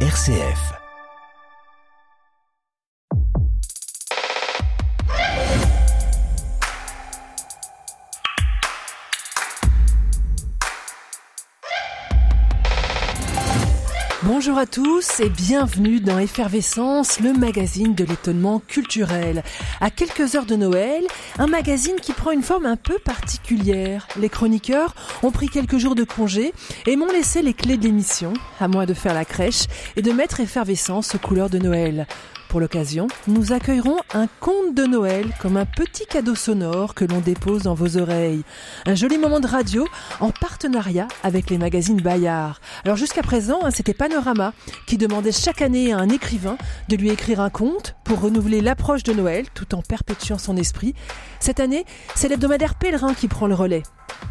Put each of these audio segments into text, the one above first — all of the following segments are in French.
RCF. Bonjour à tous et bienvenue dans Effervescence, le magazine de l'étonnement culturel. À quelques heures de Noël, un magazine qui prend une forme un peu particulière. Les chroniqueurs ont pris quelques jours de congé et m'ont laissé les clés de l'émission, à moi de faire la crèche et de mettre Effervescence aux couleurs de Noël. Pour l'occasion, nous accueillerons un conte de Noël comme un petit cadeau sonore que l'on dépose dans vos oreilles. Un joli moment de radio en partenariat avec les magazines Bayard. Alors jusqu'à présent, hein, c'était Panorama qui demandait chaque année à un écrivain de lui écrire un conte pour renouveler l'approche de Noël tout en perpétuant son esprit. Cette année, c'est l'hebdomadaire Pèlerin qui prend le relais.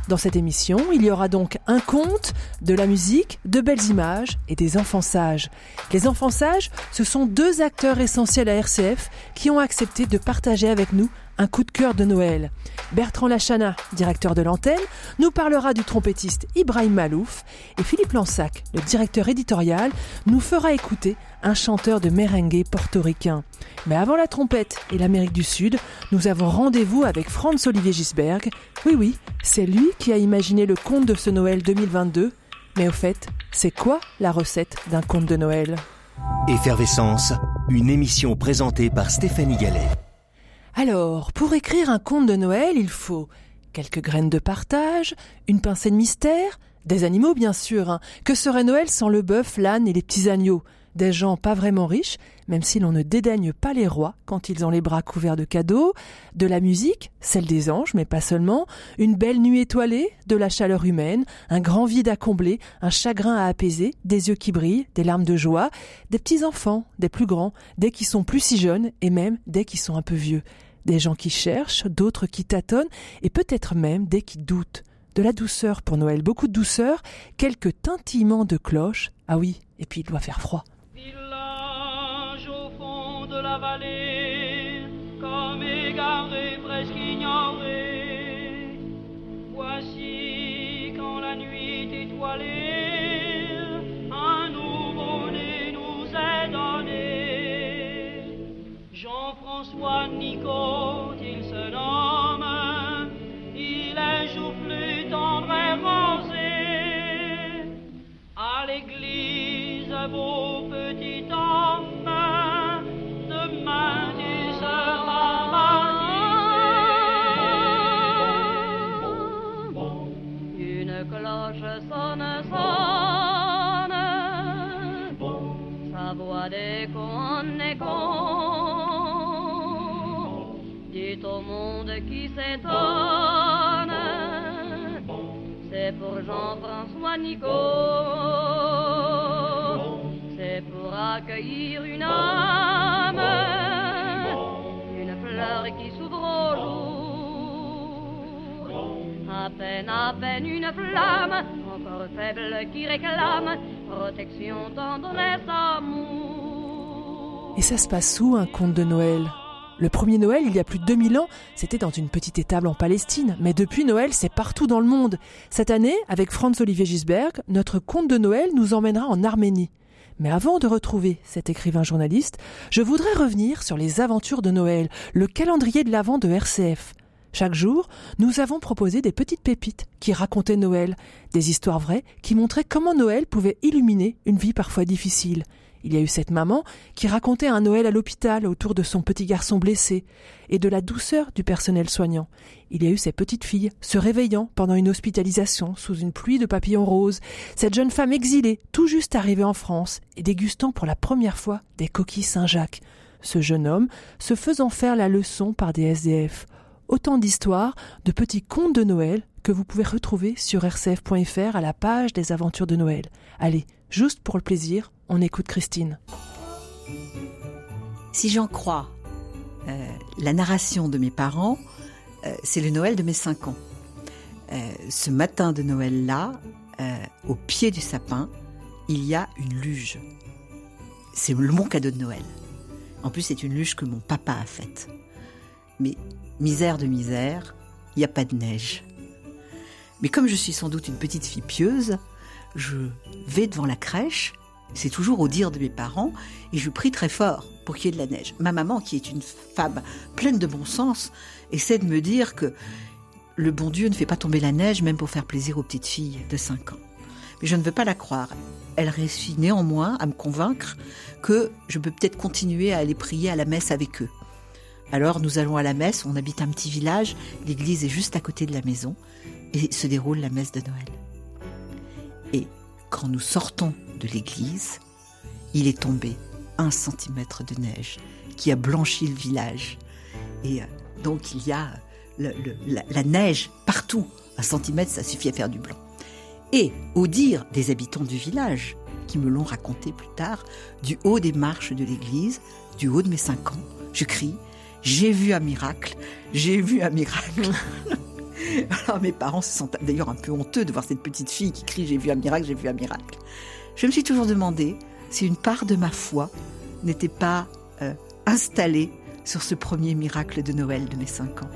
Dans cette émission, il y aura donc un conte, de la musique, de belles images et des enfants sages. Les enfants sages, ce sont deux acteurs essentiels à RCF qui ont accepté de partager avec nous un coup de cœur de Noël. Bertrand Lachana, directeur de l'antenne, nous parlera du trompettiste Ibrahim Malouf et Philippe Lansac, le directeur éditorial, nous fera écouter un chanteur de merengue portoricain. Mais avant la trompette et l'Amérique du Sud, nous avons rendez-vous avec Franz Olivier Gisberg. Oui, oui, c'est lui qui a imaginé le conte de ce Noël 2022. Mais au fait, c'est quoi la recette d'un conte de Noël? Effervescence, une émission présentée par Stéphanie Gallet. Alors, pour écrire un conte de Noël, il faut quelques graines de partage, une pincée de mystère, des animaux bien sûr. Hein. Que serait Noël sans le bœuf, l'âne et les petits agneaux? Des gens pas vraiment riches, même si l'on ne dédaigne pas les rois quand ils ont les bras couverts de cadeaux, de la musique, celle des anges, mais pas seulement, une belle nuit étoilée, de la chaleur humaine, un grand vide à combler, un chagrin à apaiser, des yeux qui brillent, des larmes de joie, des petits enfants, des plus grands, des qui sont plus si jeunes et même des qui sont un peu vieux. Des gens qui cherchent, d'autres qui tâtonnent, et peut-être même des qui doutent. De la douceur pour Noël, beaucoup de douceur, quelques tintillements de cloches. Ah oui, et puis il doit faire froid. Jean-François c'est pour Jean-François Nico, c'est pour accueillir une âme, une fleur qui s'ouvre au jour. À peine, à peine une flamme, encore faible qui réclame protection, tendresse, amour. Et ça se passe où un conte de Noël? Le premier Noël, il y a plus de 2000 ans, c'était dans une petite étable en Palestine. Mais depuis Noël, c'est partout dans le monde. Cette année, avec Franz Olivier Gisberg, notre conte de Noël nous emmènera en Arménie. Mais avant de retrouver cet écrivain journaliste, je voudrais revenir sur les aventures de Noël, le calendrier de l'Avent de RCF. Chaque jour, nous avons proposé des petites pépites qui racontaient Noël, des histoires vraies qui montraient comment Noël pouvait illuminer une vie parfois difficile. Il y a eu cette maman qui racontait un Noël à l'hôpital autour de son petit garçon blessé et de la douceur du personnel soignant. Il y a eu ces petites filles se réveillant pendant une hospitalisation sous une pluie de papillons roses, cette jeune femme exilée tout juste arrivée en France et dégustant pour la première fois des coquilles Saint-Jacques, ce jeune homme se faisant faire la leçon par des SDF. Autant d'histoires, de petits contes de Noël que vous pouvez retrouver sur rcf.fr à la page des aventures de Noël. Allez, juste pour le plaisir, on écoute Christine. Si j'en crois euh, la narration de mes parents, euh, c'est le Noël de mes 5 ans. Euh, ce matin de Noël-là, au pied du sapin, il y a une luge. C'est bon cadeau de Noël. En plus, c'est une luge que mon papa a faite. Mais misère de misère, il n'y a pas de neige. Mais comme je suis sans doute une petite fille pieuse, je vais devant la crèche C'est toujours au dire de mes parents, et je prie très fort pour qu'il y ait de la neige. Ma maman, qui est une femme pleine de bon sens, essaie de me dire que le bon Dieu ne fait pas tomber la neige même pour faire plaisir aux petites filles de 5 ans. Mais je ne veux pas la croire. Elle réussit néanmoins à me convaincre que je peux peut-être continuer à aller prier à la messe avec eux. Alors nous allons à la messe, on habite un petit village, l'église est juste à côté de la maison, et se déroule la messe de Noël. Et quand nous sortons de l'église, il est tombé un centimètre de neige qui a blanchi le village. Et euh, donc il y a la, la neige partout. Un centimètre, ça suffit à faire du blanc. Et au dire des habitants du village, qui me l'ont raconté plus tard, du haut des marches de l'église, du haut de mes cinq ans, je crie J'ai vu un miracle, j'ai vu un miracle. Alors mes parents se sont d'ailleurs un peu honteux de voir cette petite fille qui crie J'ai vu un miracle, j'ai vu un miracle. Je me suis toujours demandé si une part de ma foi n'était pas euh, installée sur ce premier miracle de Noël de mes cinq ans.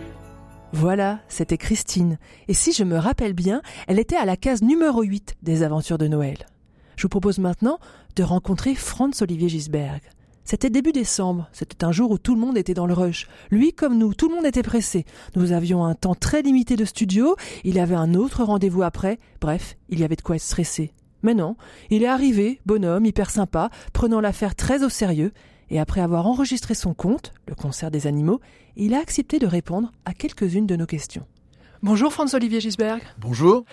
Voilà, c'était Christine. Et si je me rappelle bien, elle était à la case numéro 8 des aventures de Noël. Je vous propose maintenant de rencontrer Franz Olivier Gisberg. C'était début décembre, c'était un jour où tout le monde était dans le rush. Lui comme nous, tout le monde était pressé. Nous avions un temps très limité de studio, il avait un autre rendez-vous après, bref, il y avait de quoi être stressé. Mais non, il est arrivé, bonhomme, hyper sympa, prenant l'affaire très au sérieux, et après avoir enregistré son compte, le concert des animaux, il a accepté de répondre à quelques-unes de nos questions. Bonjour Franz-Olivier Gisberg. Bonjour.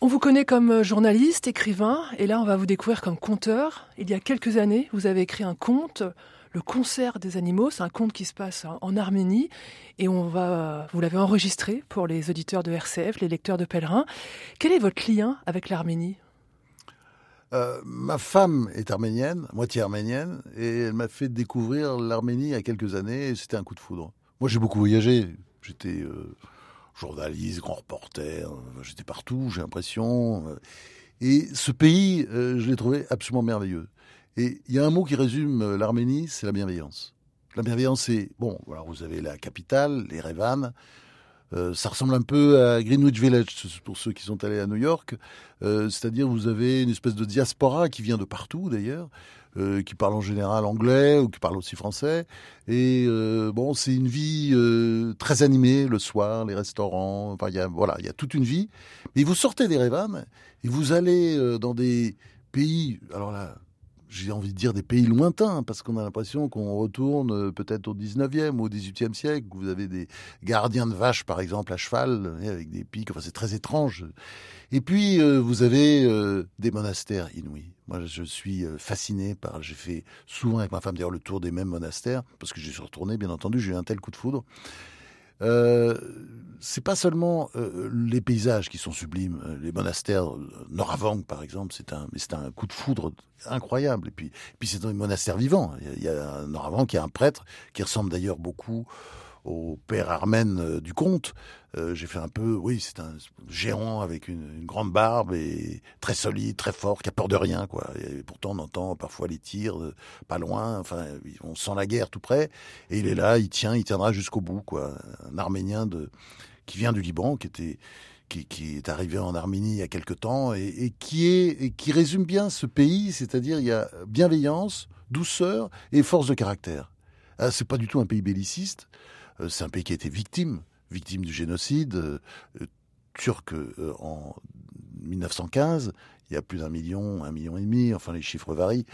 On vous connaît comme journaliste, écrivain, et là on va vous découvrir comme conteur. Il y a quelques années, vous avez écrit un conte, Le concert des animaux. C'est un conte qui se passe en Arménie, et on va, vous l'avez enregistré pour les auditeurs de RCF, les lecteurs de Pèlerin. Quel est votre lien avec l'Arménie? Euh, ma femme est arménienne, moitié arménienne, et elle m'a fait découvrir l'Arménie il y a quelques années, et c'était un coup de foudre. Moi j'ai beaucoup voyagé, j'étais euh, journaliste, grand reporter, euh, j'étais partout, j'ai l'impression. Euh, et ce pays, euh, je l'ai trouvé absolument merveilleux. Et il y a un mot qui résume l'Arménie, c'est la bienveillance. La bienveillance, c'est, bon, alors vous avez la capitale, les ça ressemble un peu à Greenwich Village pour ceux qui sont allés à New York. C'est-à-dire vous avez une espèce de diaspora qui vient de partout d'ailleurs, euh, qui parle en général anglais ou qui parle aussi français. Et euh, bon, c'est une vie euh, très animée le soir, les restaurants. Enfin, y a voilà, il y a toute une vie. Mais vous sortez des Revan et vous allez euh, dans des pays. Alors là, j'ai envie de dire des pays lointains, parce qu'on a l'impression qu'on retourne euh, peut-être au 19e ou au 18e siècle. Vous avez des gardiens de vaches, par exemple, à cheval, avec des pics. Enfin, c'est très étrange. Et puis, euh, vous avez euh, des monastères inouïs. Moi, je suis fasciné par. J'ai fait souvent avec ma femme, d'ailleurs, le tour des mêmes monastères, parce que j'y suis retourné, bien entendu. J'ai eu un tel coup de foudre. Euh, c'est pas seulement euh, les paysages qui sont sublimes. Les monastères, euh, Noravang par exemple, c'est un, c'est un coup de foudre incroyable. Et puis, puis c'est un monastère vivant. Il y a, il y a Noravang qui est un prêtre qui ressemble d'ailleurs beaucoup au père Armène euh, du conte. Euh, j'ai fait un peu, oui, c'est un géant avec une, grande barbe et très solide, très fort, qui a peur de rien, quoi. Et pourtant, on entend parfois les tirs euh, pas loin. Enfin, on sent la guerre tout près. Et il est là, il tient, il tiendra jusqu'au bout, quoi. Un Arménien de qui vient du Liban, qui était qui, qui, est arrivé en Arménie il y a quelque temps et, qui est qui résume bien ce pays, c'est-à-dire il y a bienveillance, douceur et force de caractère. Ah, c'est pas du tout un pays belliciste. Euh, c'est un pays qui a été victime, victime du génocide euh, turc euh, en 1915. Il y a plus d'un million, un million et demi, enfin les chiffres varient.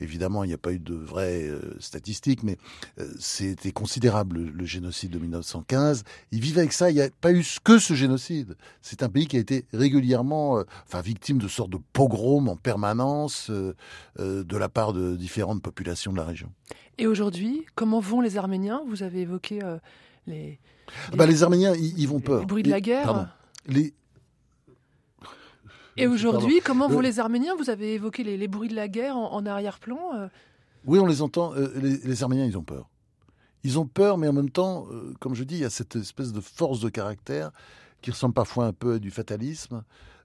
Évidemment, il n'y a pas eu de vraies euh, statistiques, mais euh, c'était considérable le, le, génocide de 1915. Ils vivaient avec ça, il n'y a pas eu que ce génocide. C'est un pays qui a été régulièrement euh, enfin, victime de sortes de pogroms en permanence de la part de différentes populations de la région. Et aujourd'hui, comment vont les Arméniens? Vous avez évoqué les, les... Bah, les Arméniens, ils, vont peur. Les bruits de la guerre? Pardon. Les, et aujourd'hui, comment vont les Arméniens? Vous avez évoqué les, les, bruits de la guerre en, en arrière-plan. Euh... Oui, on les entend. Euh, les, les, Arméniens, ils ont peur. Ils ont peur, mais en même temps, euh, comme je dis, il y a cette espèce de force de caractère qui ressemble parfois un peu à du fatalisme.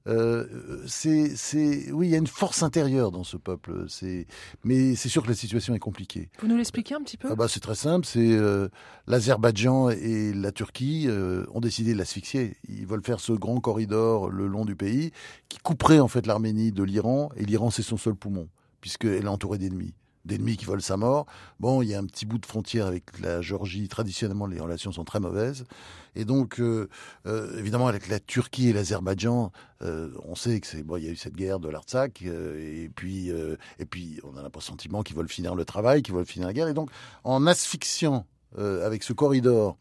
Euh, c'est, c'est, oui, il y a une force intérieure dans ce peuple. C'est, mais c'est sûr que la situation est compliquée. Vous nous l'expliquez un petit peu? Ah bah, C'est très simple. C'est euh, l'Azerbaïdjan et la Turquie euh, ont décidé de l'asphyxier. Ils veulent faire ce grand corridor le long du pays qui couperait en fait l'Arménie de l'Iran et l'Iran c'est son seul poumon puisqu'elle est entourée d'ennemis d'ennemis qui veulent sa mort. Bon, il y a un petit bout de frontière avec la Géorgie. Traditionnellement, les relations sont très mauvaises. Et donc, euh, euh, évidemment, avec la Turquie et l'Azerbaïdjan, euh, on sait que c'est bon. Il y a eu cette guerre de l'Artsakh, et puis et puis on a sentiment qu'ils veulent finir le travail, qu'ils veulent finir la guerre. Et donc, en asphyxiant avec ce corridor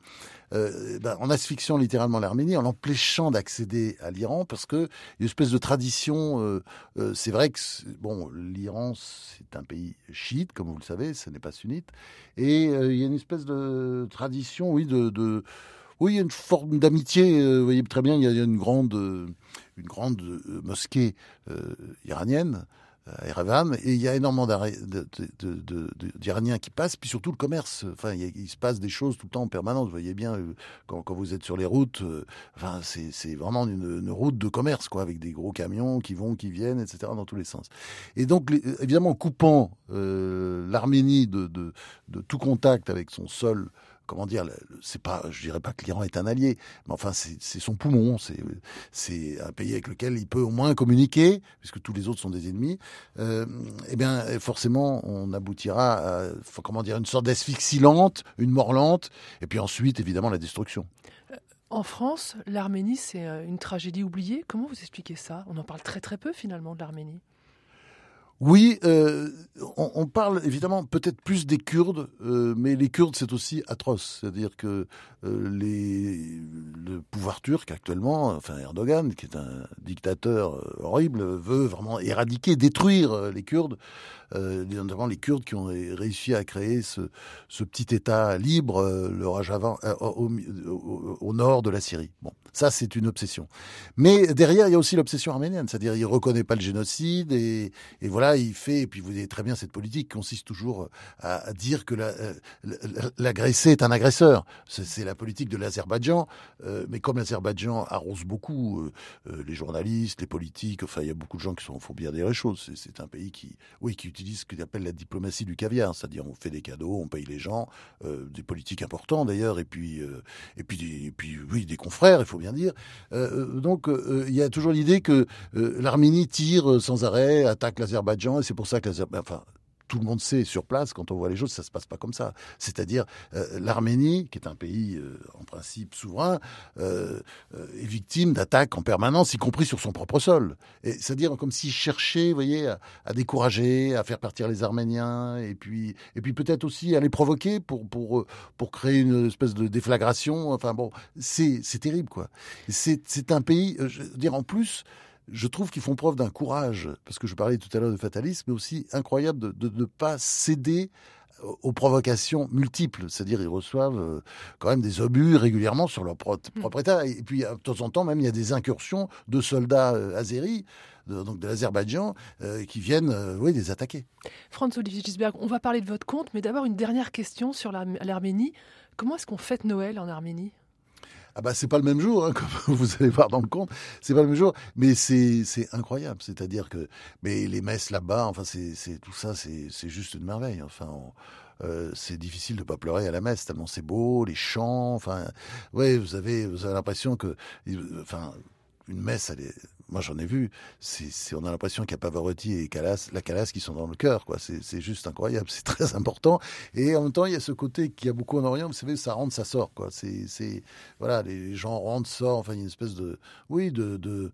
euh, ben, en asphyxiant littéralement l'Arménie, en l'empêchant d'accéder à l'Iran, parce que y a une espèce de tradition. Euh, euh, c'est vrai que bon, l'Iran c'est un pays chiite, comme vous le savez, ce n'est pas sunnite, et il y a une espèce de tradition, oui, de oui, il y a une forme d'amitié. vous voyez très bien, il y a, une grande, une grande mosquée iranienne Erevan, et il y a énormément d'Iraniens qui passent, puis surtout le commerce. Enfin, il, se passe des choses tout le temps en permanence. Vous voyez bien, euh, quand, vous êtes sur les routes, euh, enfin, c'est vraiment une, route de commerce, quoi, avec des gros camions qui vont, qui viennent, etc., dans tous les sens. Et donc, évidemment, coupant euh, l'Arménie de, tout contact avec son sol comment dire, c'est pas, je dirais pas que l'Iran est un allié, mais enfin c'est son poumon, c'est un pays avec lequel il peut au moins communiquer, puisque tous les autres sont des ennemis. Euh, eh bien, forcément, on aboutira à, comment dire, une sorte d'asphyxie lente, une mort lente, et puis ensuite, évidemment, la destruction. Euh, en France, l'Arménie, c'est euh, une tragédie oubliée. Comment vous expliquez ça? On en parle très très peu finalement de l'Arménie. Oui, euh, on, parle évidemment peut-être plus des Kurdes, euh, mais les Kurdes c'est aussi atroce. C'est-à-dire que euh, les, le pouvoir turc actuellement, enfin Erdogan, qui est un dictateur horrible, veut vraiment éradiquer, détruire les Kurdes, notamment les Kurdes qui ont réussi à créer ce, ce petit État libre, le Rajava, au, au, nord de la Syrie. Bon, ça c'est une obsession. Mais derrière il y a aussi l'obsession arménienne, c'est-à-dire il reconnaît pas le génocide et, et voilà il fait, et puis vous voyez très bien cette politique consiste toujours euh, à, dire que euh, l'agressé est un agresseur. C'est la politique de l'Azerbaïdjan, euh, mais comme l'Azerbaïdjan arrose beaucoup les journalistes, les politiques, enfin il y a beaucoup de gens qui sont, faut bien dire les choses. C'est un pays qui, oui, qui utilise ce qu'il appelle la diplomatie du caviar, c'est-à-dire on fait des cadeaux, on paye les gens, des politiques importants d'ailleurs, et puis et puis et puis oui des confrères, il faut bien dire. donc il y a toujours l'idée que l'Arménie tire sans arrêt, attaque l'Azerbaïdjan et c'est pour ça que tout le monde sait sur place, quand on voit les choses, ça se passe pas comme ça. C'est-à-dire, euh, l'Arménie, qui est un pays euh, en principe souverain, euh, est victime d'attaques en permanence, y compris sur son propre sol. C'est-à-dire comme s'il cherchait, vous voyez, à, décourager, à faire partir les Arméniens, et puis, et puis peut-être aussi à les provoquer pour, pour, pour créer une espèce de déflagration. Enfin bon, c'est terrible, quoi. C'est un pays, je veux dire, en plus, je trouve qu'ils font preuve d'un courage, parce que je parlais tout à l'heure de fatalisme, mais aussi incroyable de ne pas céder aux provocations multiples, c'est-à-dire ils reçoivent euh, quand même des obus régulièrement sur leur hmm. propre État. Et puis de temps en temps même il y a des incursions de soldats euh, azéris, donc de l'Azerbaïdjan, euh, qui viennent oui, les attaquer. Franz Olivier Gisberg, on va parler de votre compte, mais d'abord une dernière question sur l'Arménie. Comment est-ce qu'on fête Noël en Arménie? Ah bah c'est pas le même jour, hein, comme vous allez voir dans le compte, c'est pas le même jour, mais c'est incroyable. C'est-à-dire que mais les messes là-bas, enfin c'est tout ça, c'est c'est juste une merveille. Enfin. Euh, c'est difficile de pas pleurer à la messe tellement c'est beau, les chants, enfin, ouais, vous avez, vous avez l'impression que, enfin, une messe, elle est, moi j'en ai vu, c'est, on a l'impression qu'il y a Pavarotti et Calas, la Calas qui sont dans le cœur, quoi. C'est, juste incroyable, c'est très important. Et en même temps, il y a ce côté qu'il y a beaucoup en Orient, vous savez, ça rentre, ça sort, quoi. C'est, voilà, les gens rentrent, sortent, enfin, il y a une espèce de, oui, de, de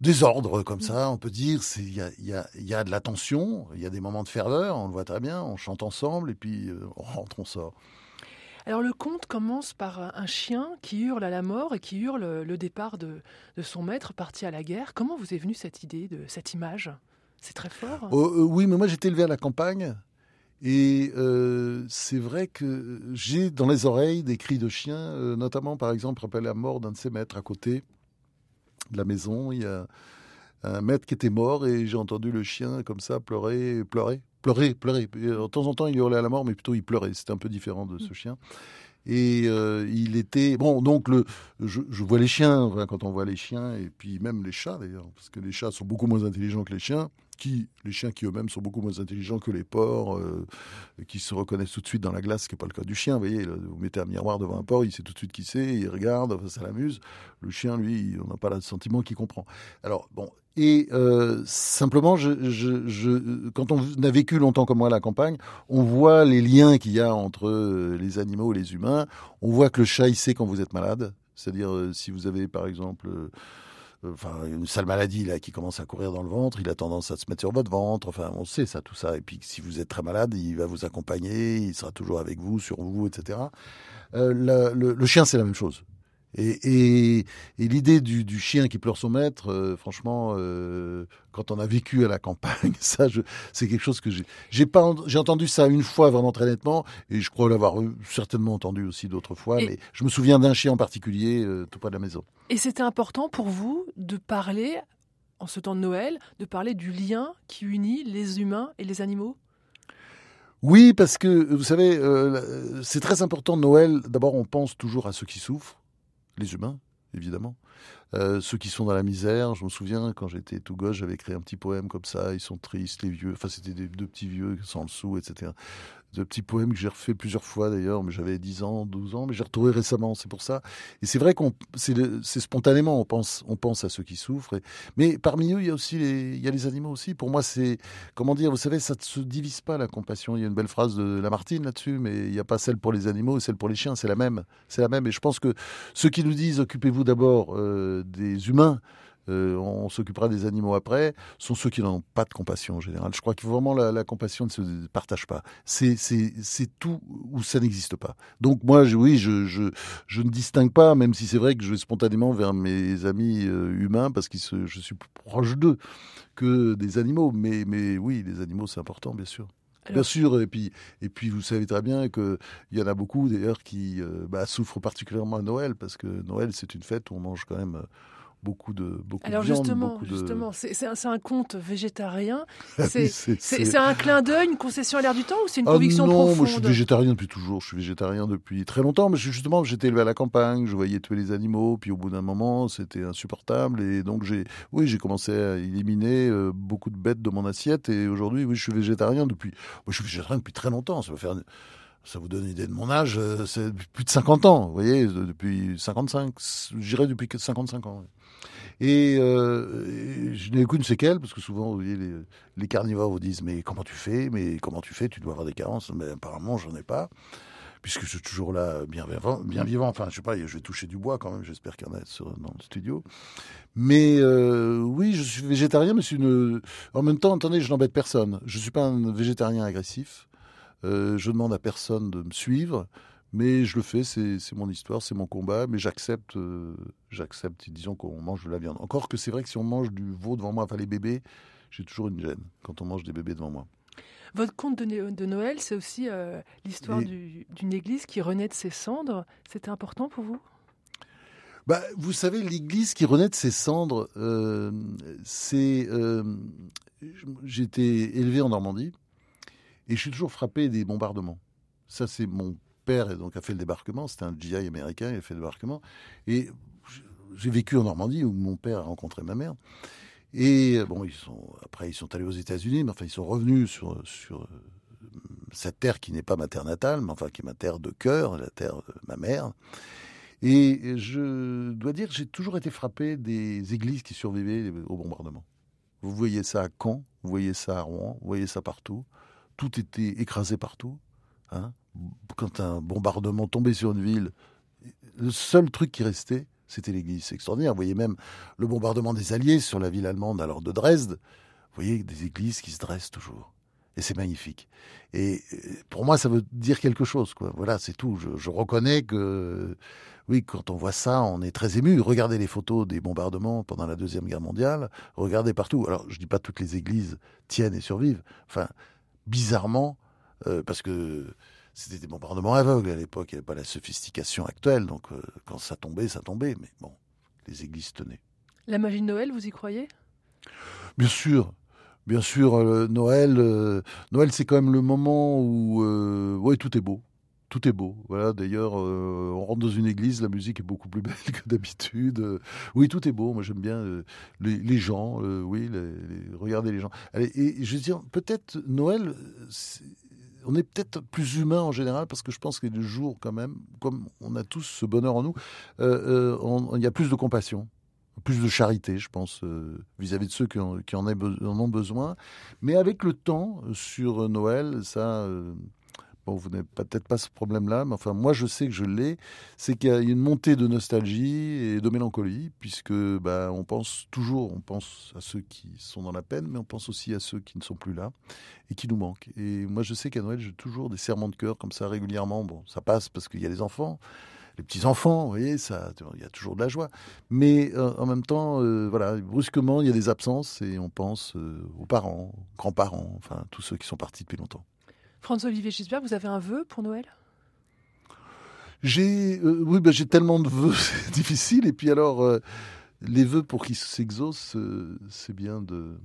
désordre comme ça, on peut dire. Il y a, y, a, y a, de la tension, il y a des moments de ferveur, on le voit très bien, on chante ensemble et puis euh, on rentre, on sort. Alors le conte commence par un chien qui hurle à la mort et qui hurle le départ de, son maître parti à la guerre. Comment vous est venue cette idée, de cette image? C'est très fort. Oh, euh, oui, mais moi j'étais élevé à la campagne. Et euh, c'est vrai que j'ai dans les oreilles des cris de chiens, euh, notamment par exemple rappelé la mort d'un de ses maîtres à côté de la maison. Il y a un maître qui était mort et j'ai entendu le chien comme ça pleurer, pleurer, pleurer, pleurer. Euh, de temps en temps, il hurlait à la mort, mais plutôt il pleurait. C'était un peu différent de ce mm. chien. Et euh, il était bon. Donc le, je, vois les chiens quand on voit les chiens et puis même les chats d'ailleurs, parce que les chats sont beaucoup moins intelligents que les chiens. Qui, les chiens qui eux-mêmes sont beaucoup moins intelligents que les porcs, euh, qui se reconnaissent tout de suite dans la glace, ce qui n'est pas le cas du chien. Vous voyez, vous mettez un miroir devant un porc, il sait tout de suite qui c'est, il regarde, ça l'amuse. Le chien, lui, on n'a pas le sentiment qu'il comprend. Alors bon, Et euh, simplement, je, je, je, quand on a vécu longtemps comme moi à la campagne, on voit les liens qu'il y a entre euh, les animaux et les humains. On voit que le chat, il sait quand vous êtes malade. C'est-à-dire, euh, si vous avez, par exemple, enfin, une sale maladie là qui commence à courir dans le ventre, il a tendance à se mettre sur votre ventre. Enfin, on sait ça, tout ça. Et puis, si vous êtes très malade, il va vous accompagner, il sera toujours avec vous, sur vous, etc. le, le chien, c'est la même chose. Et, l'idée du, chien qui pleure son maître, euh, franchement, euh, quand on a vécu à la campagne, ça, c'est quelque chose que j'ai, j'ai pas, j'ai entendu ça une fois vraiment très nettement, et je crois l'avoir certainement entendu aussi d'autres fois. mais je me souviens d'un chien en particulier, euh, tout près de la maison. Et c'était important pour vous de parler, en ce temps de Noël, de parler du lien qui unit les humains et les animaux? Oui, parce que vous savez, c'est très important Noël. D'abord, on pense toujours à ceux qui souffrent les humains, évidemment. Euh, ceux qui sont dans la misère, je me souviens quand j'étais tout gauche, j'avais écrit un petit poème comme ça, ils sont tristes, les vieux, enfin c'était des deux petits vieux sans le sou, etc de petits poèmes que j'ai refait plusieurs fois d'ailleurs, mais j'avais 10 ans, 12 ans, mais j'ai retrouvé récemment, c'est pour ça. Et c'est vrai qu'on, c'est spontanément, on pense, on pense à ceux qui souffrent. mais parmi eux, il y a aussi les, il y a les animaux aussi. Pour moi, c'est, comment dire, vous savez, ça ne se divise pas la compassion. Il y a une belle phrase de Lamartine là-dessus, mais il n'y a pas celle pour les animaux et celle pour les chiens, c'est la même. C'est la même. Et je pense que ceux qui nous disent, occupez-vous d'abord euh, des humains, euh, on s'occupera des animaux après, sont ceux qui n'ont pas de compassion en général. Je crois que vraiment la, compassion ne se partage pas. C'est tout où ça n'existe pas. Donc moi, oui, je, je, ne distingue pas, même si c'est vrai que je vais spontanément vers mes amis euh, humains parce que je suis plus proche d'eux que des animaux. Mais, mais oui, les animaux, c'est important, bien sûr. Bien sûr, et puis, et puis vous savez très bien qu'il y en a beaucoup d'ailleurs qui euh, bah, souffrent particulièrement à Noël, parce que Noël c'est une fête où on mange quand même beaucoup de beaucoup Alors de viande, justement, justement, c'est un, un, conte végétarien. C'est un clin d'œil, une concession à l'air du temps ou c'est une ah conviction non, profonde moi je suis végétarien depuis toujours. Je suis végétarien depuis très longtemps, mais justement j'étais élevé à la campagne, je voyais tuer les animaux, puis au bout d'un moment c'était insupportable et donc j'ai, oui, j'ai commencé à éliminer euh, beaucoup de bêtes de mon assiette et aujourd'hui, oui, je suis végétarien depuis. Moi, je suis végétarien depuis très longtemps. Ça va faire ça vous donne une idée de mon âge, euh, c'est plus de 50 ans, vous voyez, depuis 55, j'irai depuis 55 ans. Et euh, je n'ai aucune séquelle, parce que souvent, vous voyez, les, carnivores vous disent Mais comment tu fais Mais comment tu fais Tu dois avoir des carences. Mais apparemment, j'en ai pas, puisque je suis toujours là, bien vivant. Enfin, je sais pas, je vais toucher du bois quand même, j'espère qu'il y en a dans le studio. Mais euh, oui, je suis végétarien, mais c'est une. En même temps, attendez, je n'embête personne. Je ne suis pas un végétarien agressif. Euh, je demande à personne de me suivre. Mais je le fais, c'est mon histoire, c'est mon combat, mais j'accepte, euh, j'accepte, disons qu'on mange de la viande. Encore que c'est vrai que si on mange du veau devant moi, enfin les bébés, j'ai toujours une gêne quand on mange des bébés devant moi. Votre conte de, Noël, c'est aussi euh, l'histoire d'une église qui renaît de ses cendres. C'était important pour vous? Bah, vous savez, l'église qui renaît de ses cendres, euh, c'est. J'étais élevé en Normandie et je suis toujours frappé des bombardements. Ça, c'est mon père donc, a fait le débarquement. C'était un GI américain, il a fait le débarquement. Et j'ai vécu en Normandie où mon père a rencontré ma mère. Et bon, ils sont, après, ils sont allés aux États-Unis, mais enfin, ils sont revenus sur, euh, cette terre qui n'est pas ma terre natale, mais enfin, qui est ma terre de cœur, la terre de ma mère. Et je dois dire que j'ai toujours été frappé des églises qui survivaient au bombardement. Vous voyez ça à Caen, vous voyez ça à Rouen, vous voyez ça partout. Tout était écrasé partout. Hein quand un bombardement tombait sur une ville, le seul truc qui restait, c'était l'église. C'est extraordinaire. Vous voyez même le bombardement des Alliés sur la ville allemande, alors de Dresde. Vous voyez des églises qui se dressent toujours. Et c'est magnifique. Et pour moi, ça veut dire quelque chose. Voilà, c'est tout. Je, reconnais que, oui, quand on voit ça, on est très ému. Regardez les photos des bombardements pendant la Deuxième Guerre mondiale. Regardez partout. Alors, je dis pas toutes les églises tiennent et survivent. Enfin, bizarrement, euh, parce que c'était des bombardements aveugles à l'époque, il n'y avait pas la sophistication actuelle, donc euh, quand ça tombait, ça tombait, mais bon, les églises tenaient. La magie de Noël, vous y croyez? Bien sûr, bien sûr, euh, Noël, euh, Noël c'est quand même le moment où ouais, tout est beau. Tout est beau. Voilà. D'ailleurs, on rentre dans une église, la musique est beaucoup plus belle que d'habitude. oui, tout est beau. Moi, j'aime bien les, gens. oui, regardez les gens. Allez, et je veux dire, peut-être Noël, on est peut-être plus humain en général parce que je pense que le jour, quand même, comme on a tous ce bonheur en nous, euh, euh, il y a plus de compassion. plus de charité, je pense, euh, vis-à-vis de ceux qui en, ont besoin. Mais avec le temps, sur Noël, ça, bon, vous n'avez peut-être pas ce problème-là, mais enfin, moi, je sais que je l'ai. C'est qu'il y a une montée de nostalgie et de mélancolie, puisque bah, on pense toujours, on pense à ceux qui sont dans la peine, mais on pense aussi à ceux qui ne sont plus là et qui nous manquent. Et moi, je sais qu'à Noël, j'ai toujours des serments de cœur comme ça régulièrement. Bon, ça passe parce qu'il y a les enfants les petits enfants, vous voyez, ça, il y a toujours de la joie. Mais euh, en même temps, euh, voilà, brusquement, il y a des absences et on pense euh, aux parents, aux grands-parents, enfin tous ceux qui sont partis depuis longtemps. François-Olivier Gisbert, vous avez un vœu pour Noël? J'ai, oui, ben, j'ai tellement de vœux, c'est difficile. Et puis alors, les vœux pour qu'ils s'exaucent, c'est bien de,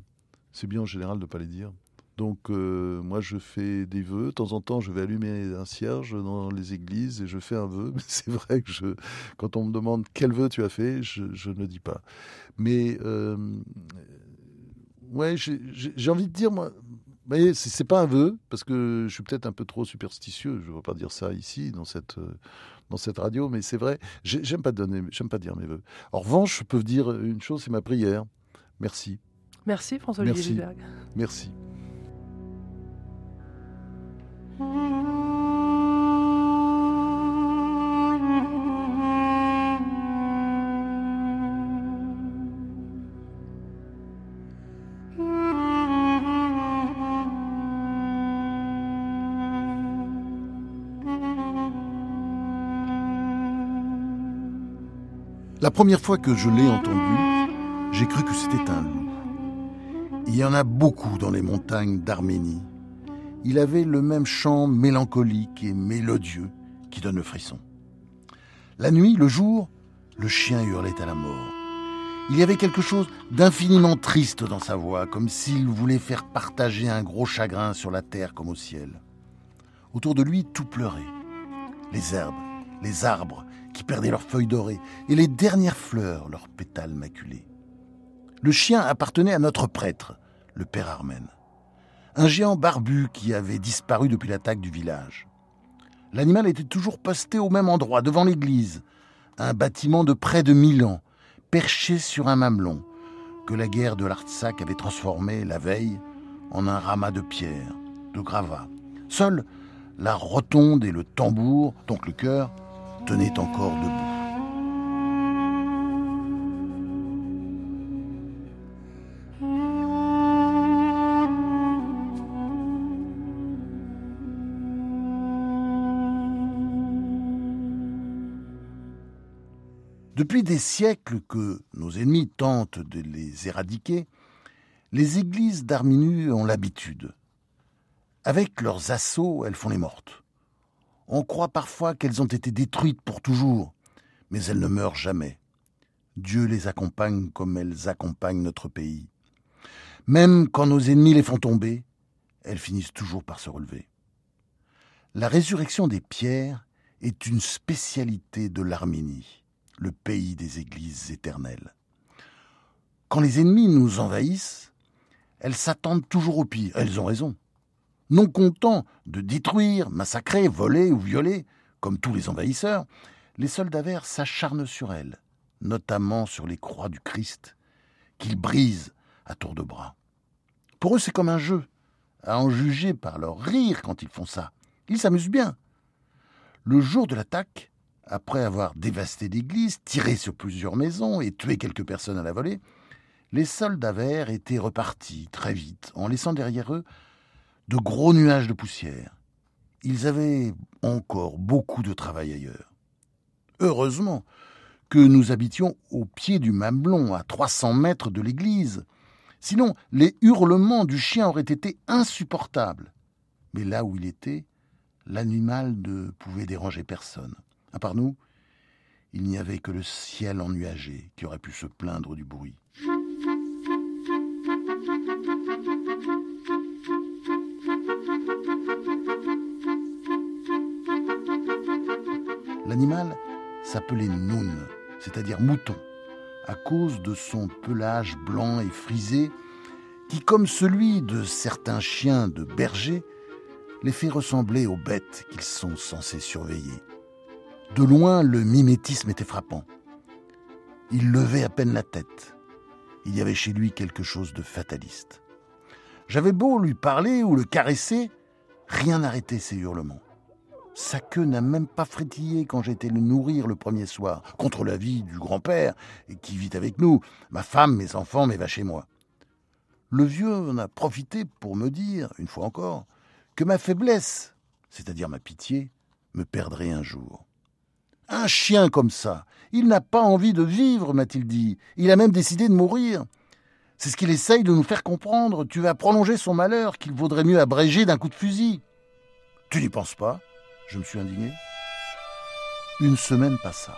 c'est bien en général de ne pas les dire. Donc euh, moi je fais des vœux. De temps en temps je vais allumer un cierge dans les églises et je fais un vœu. Mais c'est vrai que je, quand on me demande quel vœu tu as fait, je, ne le dis pas. Mais euh, ouais, j'ai envie de dire moi. Vous voyez, c'est pas un vœu parce que je suis peut-être un peu trop superstitieux. Je ne vais pas dire ça ici dans cette dans cette radio, mais c'est vrai. J'aime pas donner, j'aime pas dire mes vœux. En revanche, je peux dire une chose, c'est ma prière. Merci. Merci François-Olivier Merci. Merci. La première fois que je l'ai entendu, j'ai cru que c'était un loup. Il y en a beaucoup dans les montagnes d'Arménie il avait le même chant mélancolique et mélodieux qui donne le frisson. La nuit, le jour, le chien hurlait à la mort. Il y avait quelque chose d'infiniment triste dans sa voix, comme s'il voulait faire partager un gros chagrin sur la terre comme au ciel. Autour de lui, tout pleurait. Les herbes, les arbres qui perdaient leurs feuilles dorées, et les dernières fleurs, leurs pétales maculés. Le chien appartenait à notre prêtre, le père Armène un géant barbu qui avait disparu depuis l'attaque du village. L'animal était toujours posté au même endroit, devant l'église, un bâtiment de près de mille ans, perché sur un mamelon, que la guerre de l'Artsakh avait transformé la veille en un ramas de pierres, de gravats. Seule la rotonde et le tambour, donc le cœur, tenaient encore debout. Depuis des siècles que nos ennemis tentent de les éradiquer, les églises d'Arminu ont l'habitude. Avec leurs assauts, elles font les mortes. On croit parfois qu'elles ont été détruites pour toujours, mais elles ne meurent jamais. Dieu les accompagne comme elles accompagnent notre pays. Même quand nos ennemis les font tomber, elles finissent toujours par se relever. La résurrection des pierres est une spécialité de l'Arménie le pays des églises éternelles. Quand les ennemis nous envahissent, elles s'attendent toujours au pire. Elles ont raison. Non contents de détruire, massacrer, voler ou violer, comme tous les envahisseurs, les soldats verts s'acharnent sur elles, notamment sur les croix du Christ, qu'ils brisent à tour de bras. Pour eux, c'est comme un jeu, à en juger par leur rire quand ils font ça. Ils s'amusent bien. Le jour de l'attaque, après avoir dévasté l'église, tiré sur plusieurs maisons et tué quelques personnes à la volée, les soldats verts étaient repartis très vite, en laissant derrière eux de gros nuages de poussière. Ils avaient encore beaucoup de travail ailleurs. Heureusement que nous habitions au pied du Mamelon, à 300 mètres de l'église. Sinon, les hurlements du chien auraient été insupportables. Mais là où il était, l'animal ne pouvait déranger personne. À part nous, il n'y avait que le ciel ennuagé qui aurait pu se plaindre du bruit. L'animal s'appelait Noun, c'est-à-dire mouton, à cause de son pelage blanc et frisé qui, comme celui de certains chiens de berger, les fait ressembler aux bêtes qu'ils sont censés surveiller. De loin, le mimétisme était frappant. Il levait à peine la tête. Il y avait chez lui quelque chose de fataliste. J'avais beau lui parler ou le caresser, rien n'arrêtait ses hurlements. Sa queue n'a même pas frétillé quand j'étais le nourrir le premier soir, contre l'avis du grand-père, qui vit avec nous, ma femme, mes enfants, mes vaches et moi. Le vieux en a profité pour me dire, une fois encore, que ma faiblesse, c'est-à-dire ma pitié, me perdrait un jour. Un chien comme ça, il n'a pas envie de vivre, m'a-t-il dit. Il a même décidé de mourir. C'est ce qu'il essaye de nous faire comprendre. Tu vas prolonger son malheur, qu'il vaudrait mieux abréger d'un coup de fusil. Tu n'y penses pas? Je me suis indigné. Une semaine passa.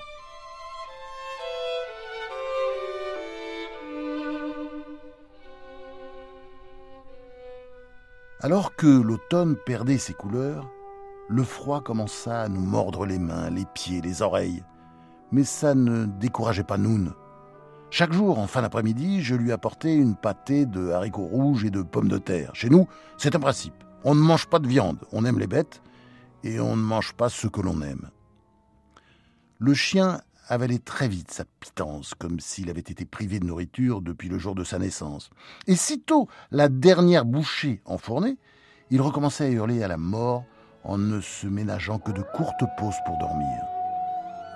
Alors que l'automne perdait ses couleurs, le froid commença à nous mordre les mains, les pieds, les oreilles. Mais ça ne décourageait pas Noun. Chaque jour, en fin d'après-midi, je lui apportais une pâtée de haricots rouges et de pommes de terre. Chez nous, c'est un principe. On ne mange pas de viande, on aime les bêtes, et on ne mange pas ce que l'on aime. Le chien avalait très vite sa pitance, comme s'il avait été privé de nourriture depuis le jour de sa naissance. Et sitôt la dernière bouchée enfournée, il recommençait à hurler à la mort en ne se ménageant que de courtes pauses pour dormir.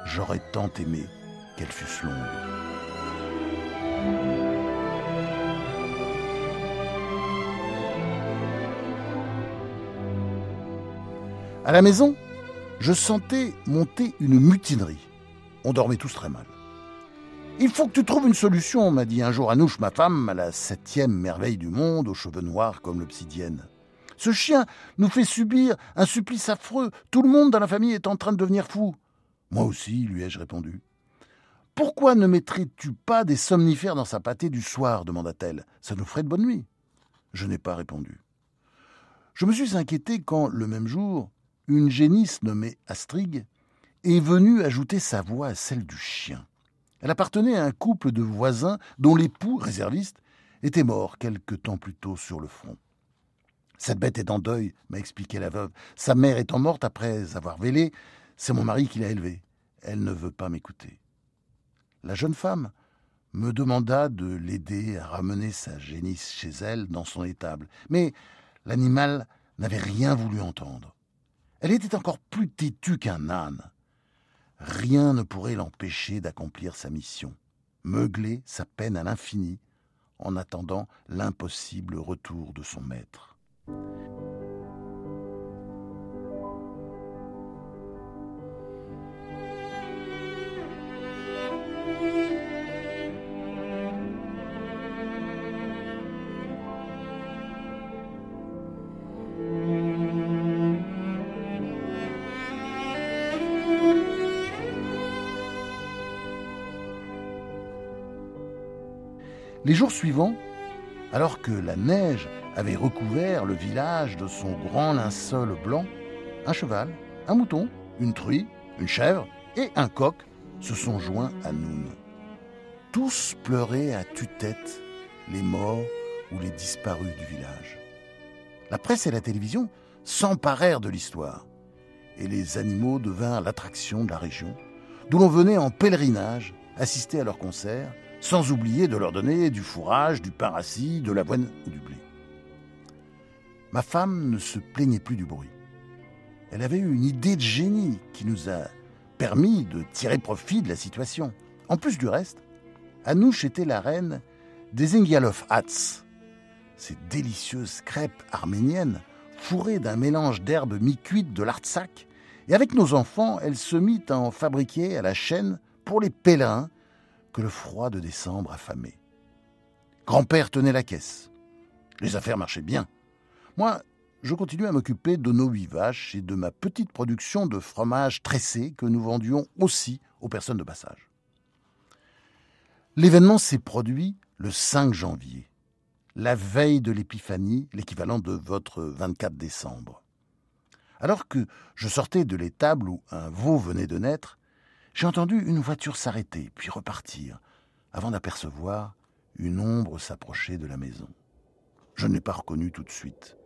J'aurais tant aimé qu'elles fussent longues. À la maison, je sentais monter une mutinerie. On dormait tous très mal. Il faut que tu trouves une solution, m'a dit un jour Anouche, ma femme, à la septième merveille du monde, aux cheveux noirs comme l'obsidienne. Ce chien nous fait subir un supplice affreux. Tout le monde dans la famille est en train de devenir fou. Moi aussi, lui ai-je répondu. Pourquoi ne mettrais-tu pas des somnifères dans sa pâtée du soir demanda-t-elle. Ça nous ferait de bonne nuit. Je n'ai pas répondu. Je me suis inquiété quand, le même jour, une génisse nommée Astrig est venue ajouter sa voix à celle du chien. Elle appartenait à un couple de voisins dont l'époux, réserviste, était mort quelque temps plus tôt sur le front. Cette bête est en deuil, m'a expliqué la veuve. Sa mère étant morte après avoir vélé, c'est mon mari qui l'a élevée. Elle ne veut pas m'écouter. La jeune femme me demanda de l'aider à ramener sa génisse chez elle dans son étable. Mais l'animal n'avait rien voulu entendre. Elle était encore plus têtue qu'un âne. Rien ne pourrait l'empêcher d'accomplir sa mission, meugler sa peine à l'infini en attendant l'impossible retour de son maître. Les jours suivants, alors que la neige avait recouvert le village de son grand linceul blanc, un cheval, un mouton, une truie, une chèvre et un coq se sont joints à nous. Tous pleuraient à tue-tête les morts ou les disparus du village. La presse et la télévision s'emparèrent de l'histoire, et les animaux devinrent l'attraction de la région, d'où l'on venait en pèlerinage assister à leurs concerts, sans oublier de leur donner du fourrage, du pain rassis, de l'avoine ou du blé. Ma femme ne se plaignait plus du bruit. Elle avait eu une idée de génie qui nous a permis de tirer profit de la situation. En plus du reste, Anouche était la reine des Engialov Hats, ces délicieuses crêpes arméniennes fourrées d'un mélange d'herbes mi-cuites de l'artsac, et avec nos enfants, elle se mit à en fabriquer à la chaîne pour les pèlerins le froid de décembre affamait. Grand-père tenait la caisse. Les affaires marchaient bien. Moi, je continuais à m'occuper de nos huit vaches et de ma petite production de fromage tressé que nous vendions aussi aux personnes de passage. L'événement s'est produit le 5 janvier, la veille de l'épiphanie, l'équivalent de votre 24 décembre. Alors que je sortais de l'étable où un veau venait de naître, j'ai entendu une voiture s'arrêter puis repartir, avant d'apercevoir une ombre s'approcher de la maison. Je ne l'ai pas reconnue tout de suite.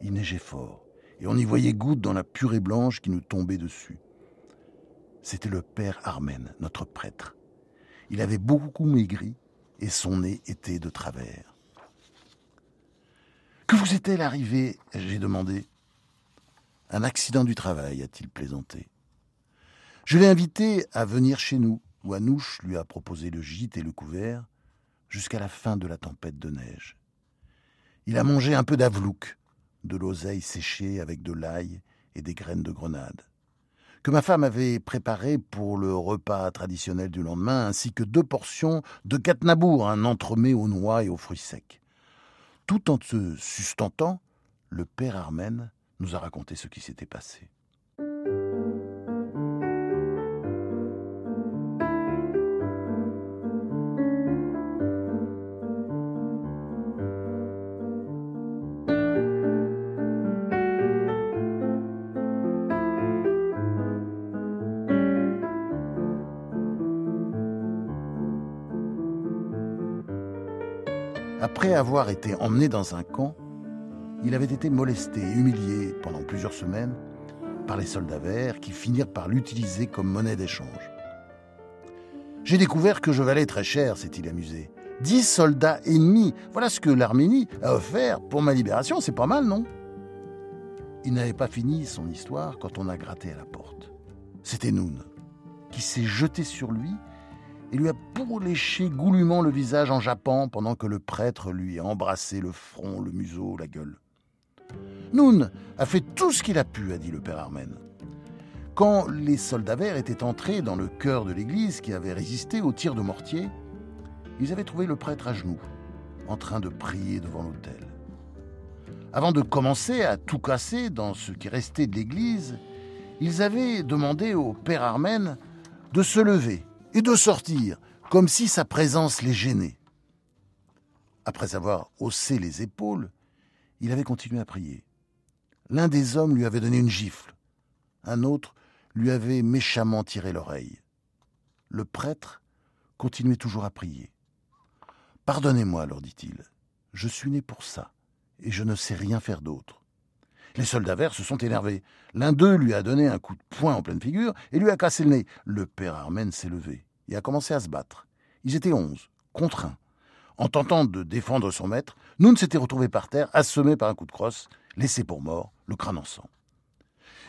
Il neigeait fort, et on y voyait gouttes dans la purée blanche qui nous tombait dessus. C'était le père Armen, notre prêtre. Il avait beaucoup maigri et son nez était de travers. Que vous est-elle arrivé j'ai demandé. Un accident du travail, a-t-il plaisanté? Je l'ai invité à venir chez nous, où Anouche lui a proposé le gîte et le couvert, jusqu'à la fin de la tempête de neige. Il a mangé un peu d'avlouk, de l'oseille séchée avec de l'ail et des graines de grenade, que ma femme avait préparé pour le repas traditionnel du lendemain, ainsi que deux portions de gatnabour, un entremets aux noix et aux fruits secs. Tout en se sustentant, le père Armen nous a raconté ce qui s'était passé. Après avoir été emmené dans un camp, il avait été molesté et humilié pendant plusieurs semaines par les soldats verts qui finirent par l'utiliser comme monnaie d'échange. J'ai découvert que je valais très cher, s'est-il amusé. Dix soldats ennemis, voilà ce que l'Arménie a offert pour ma libération, c'est pas mal, non? Il n'avait pas fini son histoire quand on a gratté à la porte. C'était Noun, qui s'est jeté sur lui et lui a pourléché goulûment le visage en jappant pendant que le prêtre lui a embrassé le front, le museau, la gueule. Noun a fait tout ce qu'il a pu, a dit le père Armen. Quand les soldats verts étaient entrés dans le cœur de l'église qui avait résisté aux tirs de mortier, ils avaient trouvé le prêtre à genoux, en train de prier devant l'autel. Avant de commencer à tout casser dans ce qui restait de l'église, ils avaient demandé au père Armen de se lever et de sortir, comme si sa présence les gênait. Après avoir haussé les épaules, il avait continué à prier. L'un des hommes lui avait donné une gifle, un autre lui avait méchamment tiré l'oreille. Le prêtre continuait toujours à prier. Pardonnez-moi, leur dit-il, je suis né pour ça, et je ne sais rien faire d'autre. Les soldats verts se sont énervés. L'un d'eux lui a donné un coup de poing en pleine figure et lui a cassé le nez. Le père Armen s'est levé et a commencé à se battre. Ils étaient onze, contre un. En tentant de défendre son maître, Noun s'était retrouvé par terre, assommé par un coup de crosse, laissé pour mort, le crâne en sang.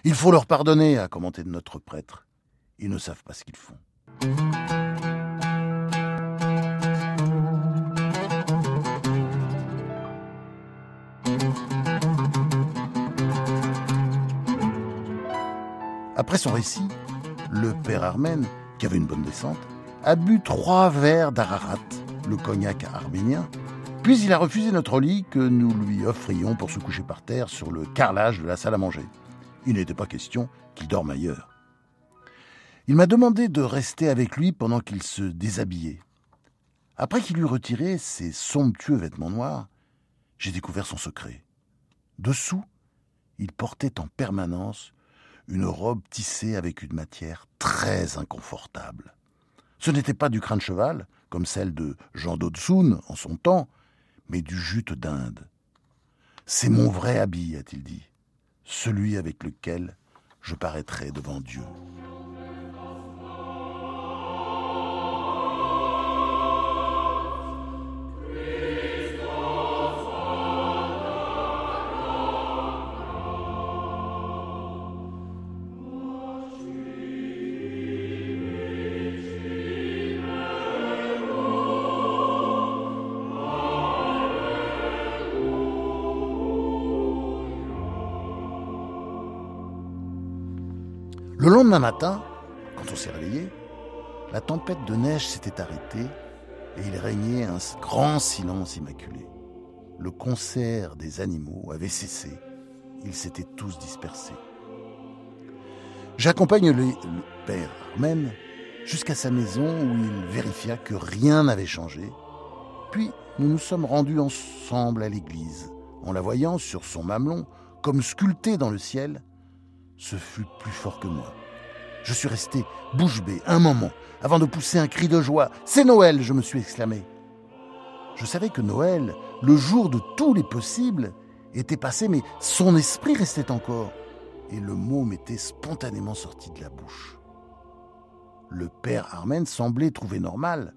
Il faut leur pardonner, a commenté notre prêtre. Ils ne savent pas ce qu'ils font. Après son récit, le père Armen, qui avait une bonne descente, a bu trois verres d'Ararat, le cognac arménien, puis il a refusé notre lit que nous lui offrions pour se coucher par terre sur le carrelage de la salle à manger. Il n'était pas question qu'il dorme ailleurs. Il m'a demandé de rester avec lui pendant qu'il se déshabillait. Après qu'il eut retiré ses somptueux vêtements noirs, j'ai découvert son secret. Dessous, il portait en permanence une robe tissée avec une matière très inconfortable. Ce n'était pas du crin de cheval, comme celle de Jean Dodsoun en son temps, mais du jute d'Inde. C'est mon vrai habit, a-t-il dit, celui avec lequel je paraîtrai devant Dieu. Lendemain matin, quand on s'est réveillé, la tempête de neige s'était arrêtée et il régnait un grand silence immaculé. Le concert des animaux avait cessé. Ils s'étaient tous dispersés. J'accompagne le, le, père Armen jusqu'à sa maison où il vérifia que rien n'avait changé. Puis nous nous sommes rendus ensemble à l'église. En la voyant sur son mamelon, comme sculptée dans le ciel, ce fut plus fort que moi. Je suis resté bouche bée un moment avant de pousser un cri de joie. C'est Noël, je me suis exclamé. Je savais que Noël, le jour de tous les possibles, était passé, mais son esprit restait encore, et le mot m'était spontanément sorti de la bouche. le père Armen semblait trouver normal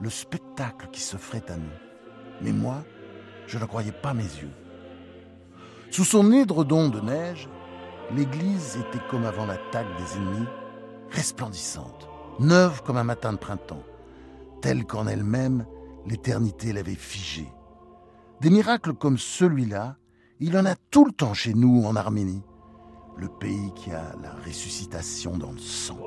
le spectacle qui s'offrait à nous. Mais moi, je ne croyais pas mes yeux. Sous son édredon de neige, l'église était comme avant l'attaque des ennemis, resplendissante, neuve comme un matin de printemps, telle qu'en elle-même l'éternité l'avait figée. Des miracles comme celui-là, il en a tout le temps chez nous en Arménie, le pays qui a la ressuscitation dans le sang.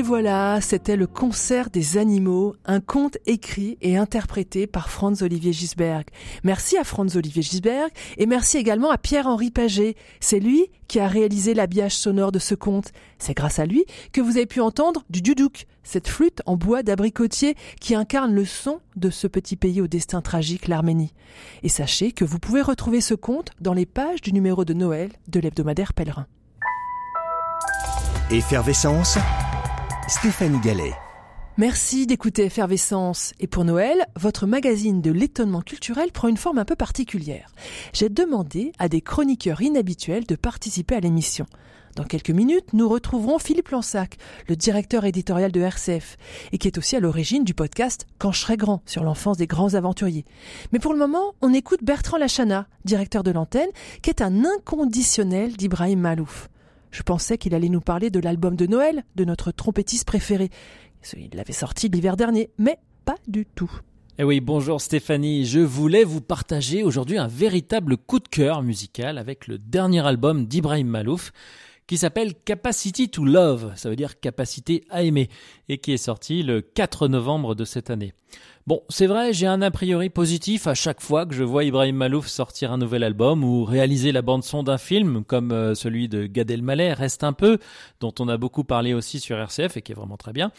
Et voilà, c'était le concert des animaux, un conte écrit et interprété par Franz Olivier Gisberg. Merci à Franz Olivier Gisberg et merci également à Pierre-Henri Paget. C'est lui qui a réalisé l'habillage sonore de ce conte. C'est grâce à lui que vous avez pu entendre du duduk, cette flûte en bois d'abricotier qui incarne le son de ce petit pays au destin tragique, l'Arménie. Et sachez que vous pouvez retrouver ce conte dans les pages du numéro de Noël de l'hebdomadaire Pèlerin. Effervescence Stéphanie Gallet. Merci d'écouter Effervescence. Et pour Noël, votre magazine de l'étonnement culturel prend une forme un peu particulière. J'ai demandé à des chroniqueurs inhabituels de participer à l'émission. Dans quelques minutes, nous retrouverons Philippe Lansac, le directeur éditorial de RCF, et qui est aussi à l'origine du podcast Quand je serai grand, sur l'enfance des grands aventuriers. Mais pour le moment, on écoute Bertrand Lachana, directeur de l'antenne, qui est un inconditionnel d'Ibrahim Malouf. Je pensais qu'il allait nous parler de l'album de Noël de notre trompettiste préféré. Il l'avait sorti l'hiver dernier, mais pas du tout. Eh oui, bonjour Stéphanie. Je voulais vous partager aujourd'hui un véritable coup de cœur musical avec le dernier album d'Ibrahim Malouf qui s'appelle Capacity to Love, ça veut dire capacité à aimer, et qui est sorti le 4 novembre de cette année. Bon, c'est vrai, j'ai un a priori positif à chaque fois que je vois Ibrahim Malouf sortir un nouvel album ou réaliser la bande-son d'un film, comme euh, celui de Gad Elmaleh, Reste un peu, dont on a beaucoup parlé aussi sur RCF et qui est vraiment très bien.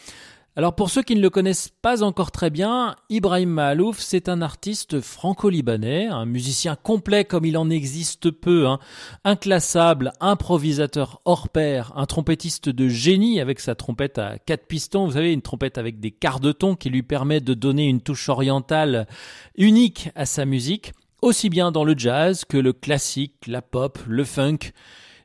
Alors pour ceux qui ne le connaissent pas encore très bien, Ibrahim Mahalouf, c'est un artiste franco-libanais, un musicien complet comme il en existe peu, hein. inclassable, improvisateur hors pair, un trompettiste de génie avec sa trompette à quatre pistons, vous savez, une trompette avec des quarts de ton qui lui permet de donner une touche orientale unique à sa musique, aussi bien dans le jazz que le classique, la pop, le funk.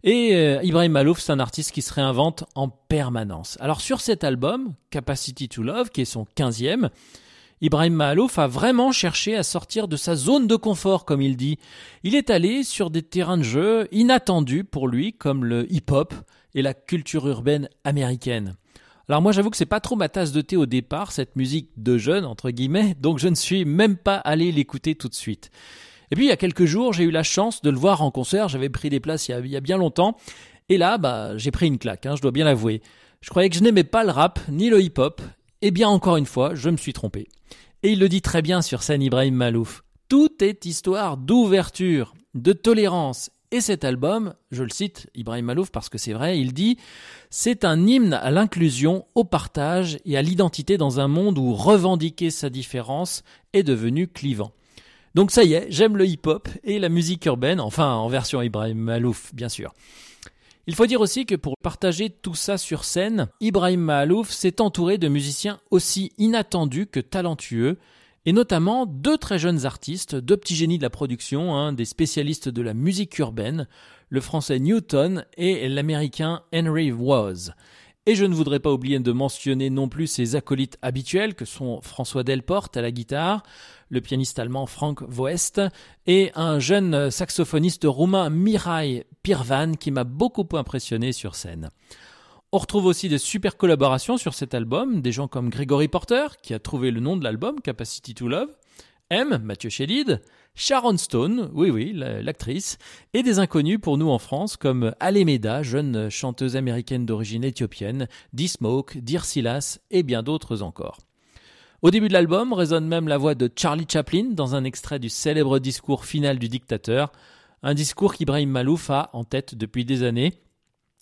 Et euh, Ibrahim Malouf, c'est un artiste qui se réinvente en permanence. Alors sur cet album, Capacity to Love, qui est son quinzième, Ibrahim Malouf a vraiment cherché à sortir de sa zone de confort, comme il dit. Il est allé sur des terrains de jeu inattendus pour lui, comme le hip-hop et la culture urbaine américaine. Alors moi j'avoue que c'est pas trop ma tasse de thé au départ, cette musique de jeune, entre guillemets, donc je ne suis même pas allé l'écouter tout de suite. Et puis il y a quelques jours, j'ai eu la chance de le voir en concert. J'avais pris des places il y a, bien longtemps. Et là, bah, j'ai pris une claque, hein, je dois bien l'avouer. Je croyais que je n'aimais pas le rap ni le hip-hop. Eh bien, encore une fois, je me suis trompé. Et il le dit très bien sur scène Ibrahim Malouf. Tout est histoire d'ouverture, de tolérance. Et cet album, je le cite Ibrahim Malouf parce que c'est vrai, il dit C'est un hymne à l'inclusion, au partage et à l'identité dans un monde où revendiquer sa différence est devenu clivant. Donc ça y est, j'aime le hip-hop et la musique urbaine, enfin en version Ibrahim Malouf, bien sûr. Il faut dire aussi que pour partager tout ça sur scène, Ibrahim Mahalouf s'est entouré de musiciens aussi inattendus que talentueux, et notamment deux très jeunes artistes, deux petits génies de la production, hein, des spécialistes de la musique urbaine, le français Newton et l'américain Henry Woz. Et je ne voudrais pas oublier de mentionner non plus ses acolytes habituels que sont François Delporte à la guitare, le pianiste allemand Frank Voest et un jeune saxophoniste roumain Mirai Pirvan qui m'a beaucoup impressionné sur scène. On retrouve aussi des super collaborations sur cet album, des gens comme Gregory Porter, qui a trouvé le nom de l'album, Capacity to Love, M, Mathieu Chédid, Sharon Stone, oui oui, l'actrice, et des inconnus pour nous en France comme Alemeda, jeune chanteuse américaine d'origine éthiopienne, D-Smoke, Dear Silas et bien d'autres encore. Au début de l'album résonne même la voix de Charlie Chaplin dans un extrait du célèbre discours final du dictateur, un discours qu'Ibrahim Malouf a en tête depuis des années.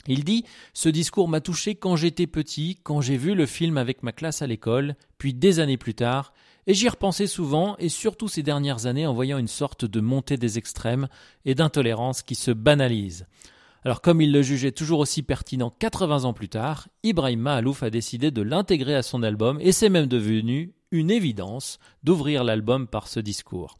Il dit Ce discours m'a touché quand j'étais petit, quand j'ai vu le film avec ma classe à l'école, puis des années plus tard, et j'y repensais souvent, et surtout ces dernières années en voyant une sorte de montée des extrêmes et d'intolérance qui se banalise. Alors comme il le jugeait toujours aussi pertinent 80 ans plus tard, Ibrahim Mahalouf a décidé de l'intégrer à son album et c'est même devenu une évidence d'ouvrir l'album par ce discours.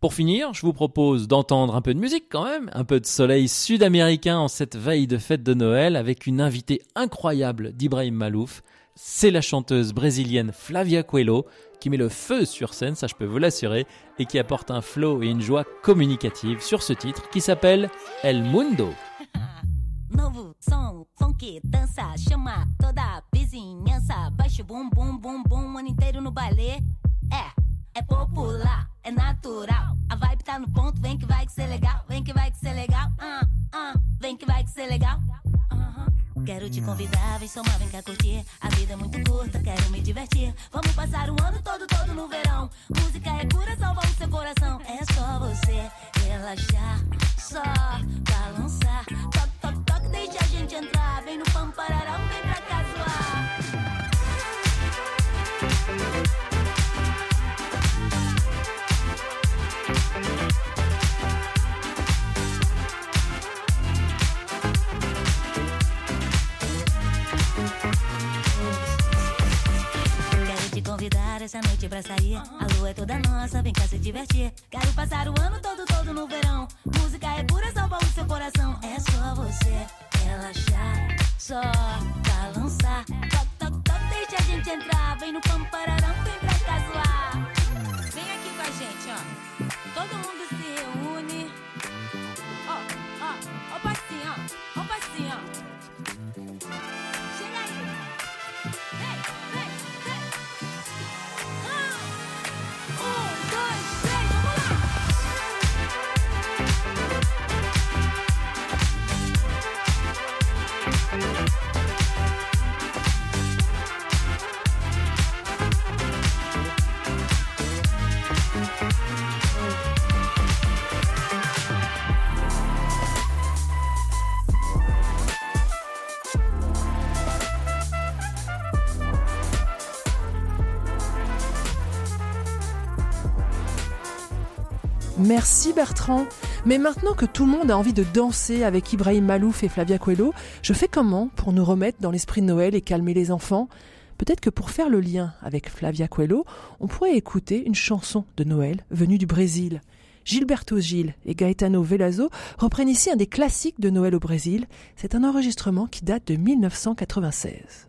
Pour finir, je vous propose d'entendre un peu de musique quand même, un peu de soleil sud-américain en cette veille de fête de Noël avec une invitée incroyable d'Ibrahim Malouf. C'est la chanteuse brésilienne Flavia Coelho qui met le feu sur scène, ça je peux vous l'assurer, et qui apporte un flow et une joie communicative sur ce titre qui s'appelle El Mundo. Quero te convidar, vem somar, vem cá curtir. A vida é muito curta, quero me divertir. Vamos passar o ano todo, todo no verão. Música é cura, salva o seu coração. É só você relaxar, só balançar. Toque, toque, toque, deixa a gente entrar. Vem no pampararão, vem pra cá essa noite pra sair. A lua é toda nossa, vem cá se divertir. Quero passar o ano todo, todo no verão. Música é pura, salva o seu coração. É só você relaxar, só balançar. Toc, toc, toc, deixa a gente entrar. Vem no pampararão, vem pra cá zoar. Vem aqui com a gente, ó. Todo mundo se reúne. Ó, ó, ó, passinho, ó. Ó, passinho, ó. Merci Bertrand. Mais maintenant que tout le monde a envie de danser avec Ibrahim Malouf et Flavia Coelho, je fais comment pour nous remettre dans l'esprit de Noël et calmer les enfants? Peut-être que pour faire le lien avec Flavia Coelho, on pourrait écouter une chanson de Noël venue du Brésil. Gilberto Gil et Gaetano Velasco reprennent ici un des classiques de Noël au Brésil. C'est un enregistrement qui date de 1996.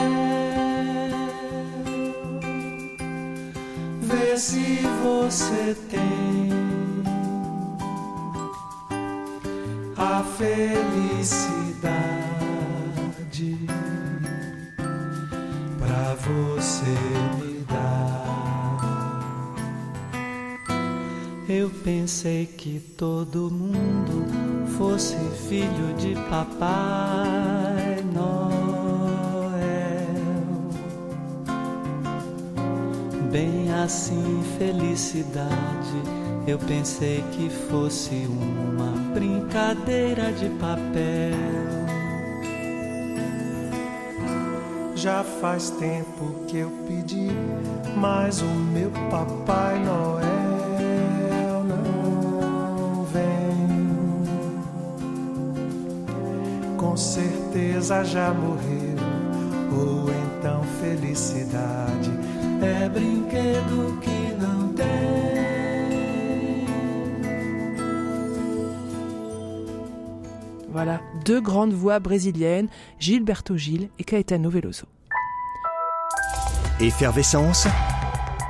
Se você tem a felicidade pra você me dar. Eu pensei que todo mundo fosse filho de Papai Bem assim, felicidade. Eu pensei que fosse uma brincadeira de papel. Já faz tempo que eu pedi, mas o meu Papai Noel não vem. Com certeza já morreu, ou então felicidade é brinquedo que não tem. Voilà, deux grandes voix brésiliennes, Gilberto Gil et Caetano Veloso. Effervescence,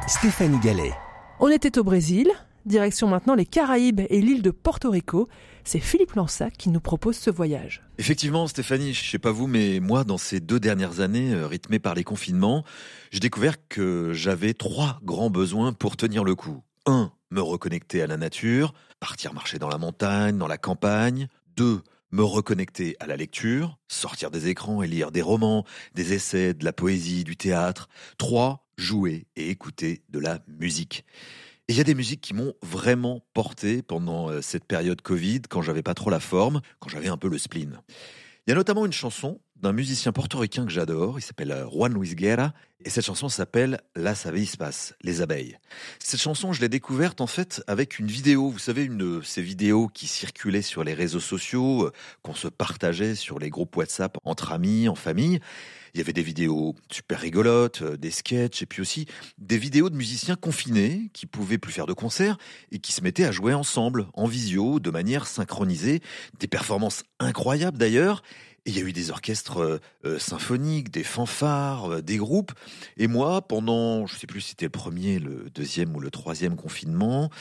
Stéphanie Gallet. On était au Brésil, direction maintenant les Caraïbes et l'île de Porto Rico. C'est Philippe Lansac qui nous propose ce voyage. Effectivement, Stéphanie, je sais pas vous, mais moi, dans ces deux dernières années, euh, rythmées par les confinements, j'ai découvert que j'avais trois grands besoins pour tenir le coup. Un, me reconnecter à la nature, partir marcher dans la montagne, dans la campagne. Deux, me reconnecter à la lecture, sortir des écrans et lire des romans, des essais, de la poésie, du théâtre. Trois, jouer et écouter de la musique. Et il y a des musiques qui m'ont vraiment porté pendant euh, cette période Covid, quand j'avais pas trop la forme, quand j'avais un peu le spleen. Il y a notamment une chanson d'un musicien portoricain que j'adore. Il s'appelle euh, Juan Luis Guerra. Et cette chanson s'appelle Las avispas, les abeilles. Cette chanson, je l'ai découverte en fait avec une vidéo. Vous savez, une de ces vidéos qui circulaient sur les réseaux sociaux, euh, qu'on se partageait sur les groupes WhatsApp entre amis, en famille. Il y avait des vidéos super rigolotes, euh, des sketchs, et puis aussi des vidéos de musiciens confinés qui pouvaient plus faire de concerts et qui se mettaient à jouer ensemble, en visio, de manière synchronisée. Des performances incroyables d'ailleurs. Il y a eu des orchestres euh, euh, symphoniques, des fanfares, euh, des groupes. Et moi, pendant, je sais plus si c'était le premier, le deuxième ou le troisième confinement,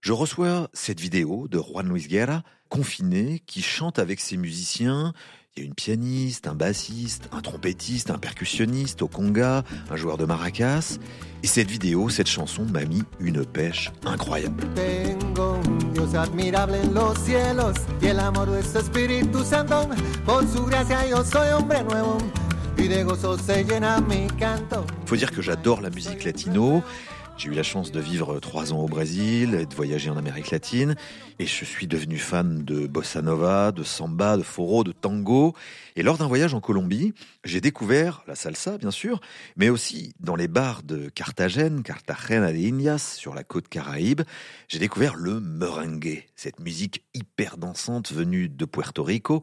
je reçois cette vidéo de Juan Luis Guerra, confiné, qui chante avec ses musiciens. Il y a une pianiste, un bassiste, un trompettiste, un percussionniste au conga, un joueur de maracas. Et cette vidéo, cette chanson m'a mis une pêche incroyable. Tengo un Dios admirable en los cielos y el amor de su Espíritu Santo. Por su gracia yo soy hombre nuevo y de gozo se llena mi canto. Faut dire que j'adore la musique latino. J'ai eu la chance de vivre trois ans au Brésil et de voyager en Amérique latine. Et je suis devenu fan de bossa nova, de samba, de foro, de tango. Et lors d'un voyage en Colombie, j'ai découvert la salsa, bien sûr, mais aussi dans les bars de Carthagène, Cartagena de Indias, sur la côte caraïbe, j'ai découvert le merengue, cette musique hyper dansante venue de Puerto Rico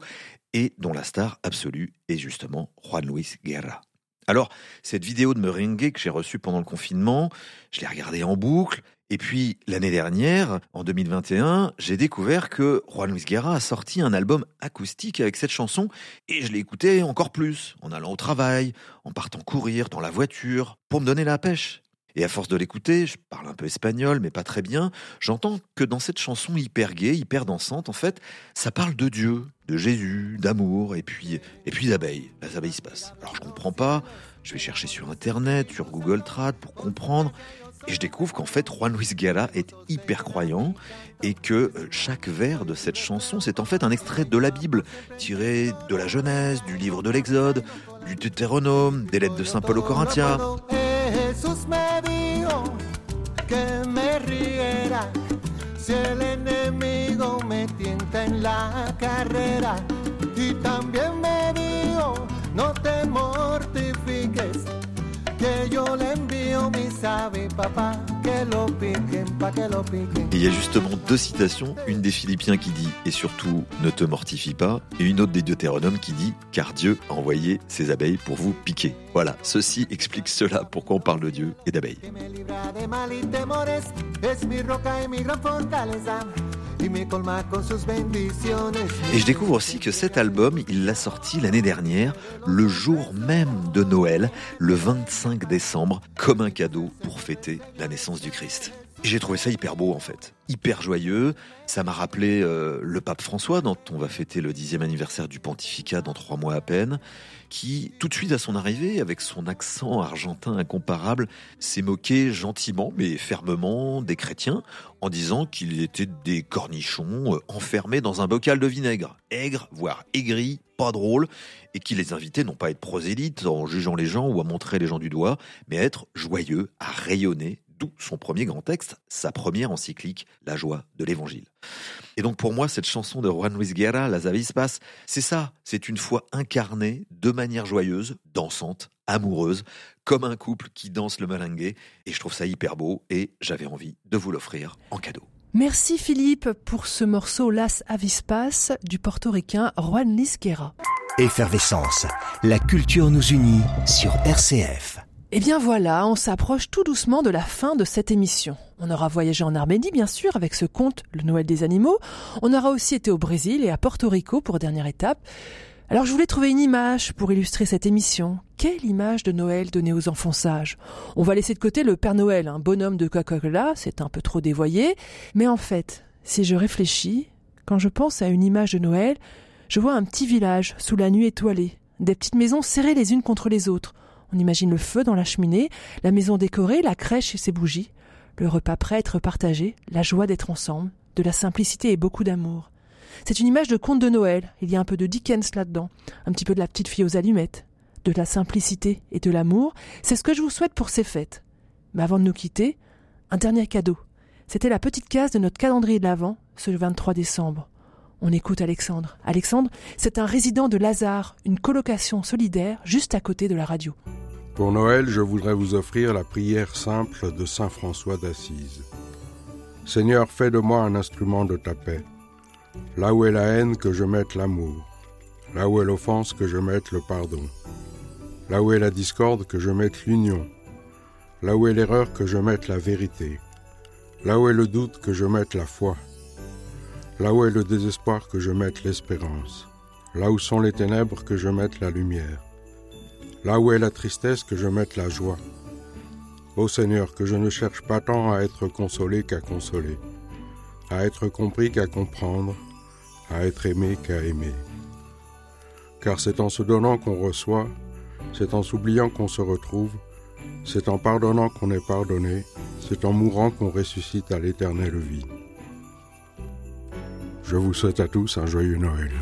et dont la star absolue est justement Juan Luis Guerra. Alors, cette vidéo de merengue que j'ai reçue pendant le confinement, je l'ai regardée en boucle. Et puis, l'année dernière, en 2021, j'ai découvert que Juan Luis Guerra a sorti un album acoustique avec cette chanson. Et je l'ai écouté encore plus, en allant au travail, en partant courir, dans la voiture, pour me donner la pêche. Et à force de l'écouter, je parle un peu espagnol, mais pas très bien, j'entends que dans cette chanson hyper gaie, hyper dansante, en fait, ça parle de Dieu, de Jésus, d'amour, et puis, et puis d'abeilles. Les abeilles se passent. Alors je comprends pas, je vais chercher sur Internet, sur Google Trad pour comprendre, et je découvre qu'en fait, Juan Luis Guerra est hyper croyant et que euh, chaque vers de cette chanson, c'est en fait un extrait de la Bible, tiré de la Genèse, du livre de l'Exode, du Deutéronome, des lettres de Saint Paul aux Corinthiens. Jesús me dijo que me riera si el enemigo me tienta en la carrera. Y también me dijo, no te mortifiques, que yo le envío Et il y a justement deux citations, une des Philippiens qui dit et surtout ne te mortifie pas, et une autre des Deutéronomes qui dit car Dieu a envoyé ses abeilles pour vous piquer. Voilà, ceci explique cela pourquoi on parle de Dieu et d'abeilles. Et je découvre aussi que cet album, il l'a sorti l'année dernière, le jour même de Noël, le 25 décembre, comme un cadeau pour fêter la naissance du Christ. J'ai trouvé ça hyper beau en fait, hyper joyeux. Ça m'a rappelé euh, le pape François, dont on va fêter le dixième anniversaire du pontificat dans trois mois à peine, qui, tout de suite à son arrivée, avec son accent argentin incomparable, s'est moqué gentiment mais fermement des chrétiens en disant qu'ils étaient des cornichons euh, enfermés dans un bocal de vinaigre, aigres, voire aigris, pas drôles, et qui les invitait non pas à être prosélytes en jugeant les gens ou à montrer les gens du doigt, mais à être joyeux, à rayonner, d'où son premier grand texte, sa première encyclique, La joie de l'évangile. Et donc pour moi, cette chanson de Juan Luis Guerra, Las Avispas, c'est ça, c'est une foi incarnée de manière joyeuse, dansante, amoureuse, comme un couple qui danse le merengue, et je trouve ça hyper beau, et j'avais envie de vous l'offrir en cadeau. Merci Philippe pour ce morceau Las Avispas du portoricain Juan Luis Guerra. Effervescence, la culture nous unit sur RCF. Eh bien voilà, on s'approche tout doucement de la fin de cette émission. On aura voyagé en Arménie, bien sûr, avec ce conte, le Noël des animaux. On aura aussi été au Brésil et à Porto Rico pour dernière étape. Alors je voulais trouver une image pour illustrer cette émission. Quelle image de Noël donner aux enfants sages? On va laisser de côté le Père Noël, un bonhomme de Coca-Cola, c'est un peu trop dévoyé. Mais en fait, si je réfléchis, quand je pense à une image de Noël, je vois un petit village sous la nuit étoilée, des petites maisons serrées les unes contre les autres. On imagine le feu dans la cheminée, la maison décorée, la crèche et ses bougies, le repas prêt à être partagé, la joie d'être ensemble, de la simplicité et beaucoup d'amour. C'est une image de conte de Noël, il y a un peu de Dickens là-dedans, un petit peu de la petite fille aux allumettes, de la simplicité et de l'amour, c'est ce que je vous souhaite pour ces fêtes. Mais avant de nous quitter, un dernier cadeau. C'était la petite case de notre calendrier de l'Avent, ce 23 décembre. On écoute Alexandre. Alexandre, c'est un résident de Lazare, une colocation solidaire juste à côté de la radio. Pour Noël, je voudrais vous offrir la prière simple de Saint François d'Assise. Seigneur, fais de moi un instrument de ta paix. Là où est la haine, que je mette l'amour. Là où est l'offense, que je mette le pardon. Là où est la discorde, que je mette l'union. Là où est l'erreur, que je mette la vérité. Là où est le doute, que je mette la foi. Là où est le désespoir, que je mette l'espérance. Là où sont les ténèbres, que je mette la lumière. Là où est la tristesse, que je mette la joie. Ô Seigneur, que je ne cherche pas tant à être consolé qu'à consoler, à être compris qu'à comprendre, à être aimé qu'à aimer. Car c'est en se donnant qu'on reçoit, c'est en s'oubliant qu'on se retrouve, c'est en pardonnant qu'on est pardonné, c'est en mourant qu'on ressuscite à l'éternelle vie. Je vous souhaite à tous un joyeux Noël.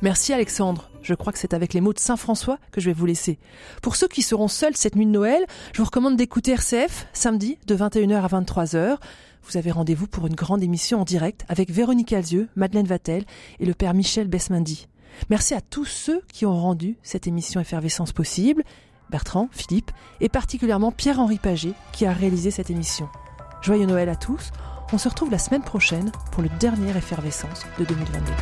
Merci Alexandre. Je crois que c'est avec les mots de Saint François que je vais vous laisser. Pour ceux qui seront seuls cette nuit de Noël, je vous recommande d'écouter RCF samedi de 21h à 23h. Vous avez rendez-vous pour une grande émission en direct avec Véronique Alzieux, Madeleine Vatel et le père Michel Besmindi. Merci à tous ceux qui ont rendu cette émission Effervescence possible, Bertrand, Philippe et particulièrement Pierre-Henri Paget qui a réalisé cette émission. Joyeux Noël à tous. On se retrouve la semaine prochaine pour le dernier Effervescence de 2022.